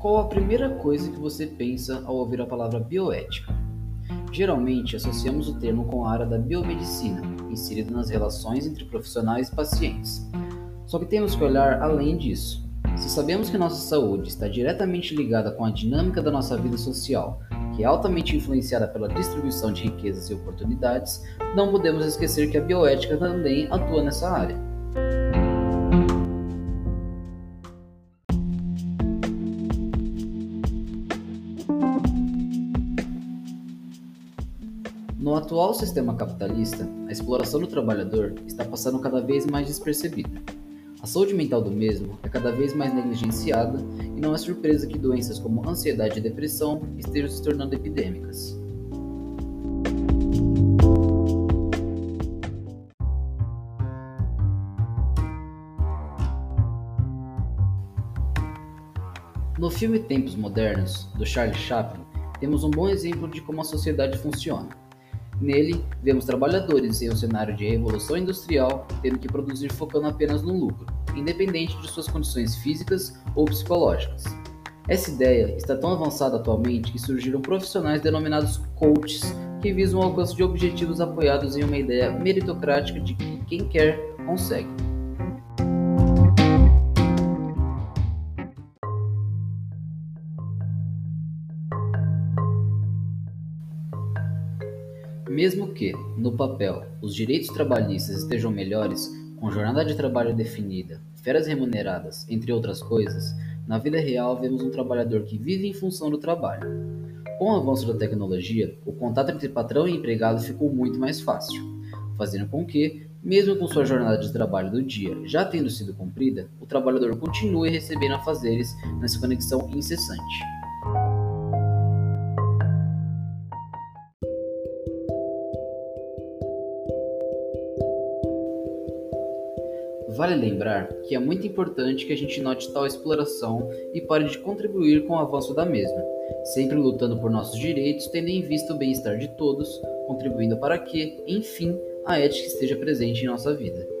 Qual a primeira coisa que você pensa ao ouvir a palavra bioética? Geralmente associamos o termo com a área da biomedicina, inserida nas relações entre profissionais e pacientes. Só que temos que olhar além disso. Se sabemos que nossa saúde está diretamente ligada com a dinâmica da nossa vida social, que é altamente influenciada pela distribuição de riquezas e oportunidades, não podemos esquecer que a bioética também atua nessa área. No atual sistema capitalista, a exploração do trabalhador está passando cada vez mais despercebida. A saúde mental do mesmo é cada vez mais negligenciada e não é surpresa que doenças como ansiedade e depressão estejam se tornando epidêmicas. No filme Tempos Modernos, do Charlie Chaplin, temos um bom exemplo de como a sociedade funciona. Nele, vemos trabalhadores em um cenário de revolução industrial tendo que produzir focando apenas no lucro, independente de suas condições físicas ou psicológicas. Essa ideia está tão avançada atualmente que surgiram profissionais denominados coaches que visam o alcance de objetivos apoiados em uma ideia meritocrática de que quem quer consegue. Mesmo que, no papel, os direitos trabalhistas estejam melhores, com jornada de trabalho definida, férias remuneradas, entre outras coisas, na vida real vemos um trabalhador que vive em função do trabalho. Com o avanço da tecnologia, o contato entre patrão e empregado ficou muito mais fácil, fazendo com que, mesmo com sua jornada de trabalho do dia já tendo sido cumprida, o trabalhador continue recebendo afazeres nessa conexão incessante. Vale lembrar que é muito importante que a gente note tal exploração e pare de contribuir com o avanço da mesma, sempre lutando por nossos direitos, tendo em vista o bem-estar de todos, contribuindo para que, enfim, a ética esteja presente em nossa vida.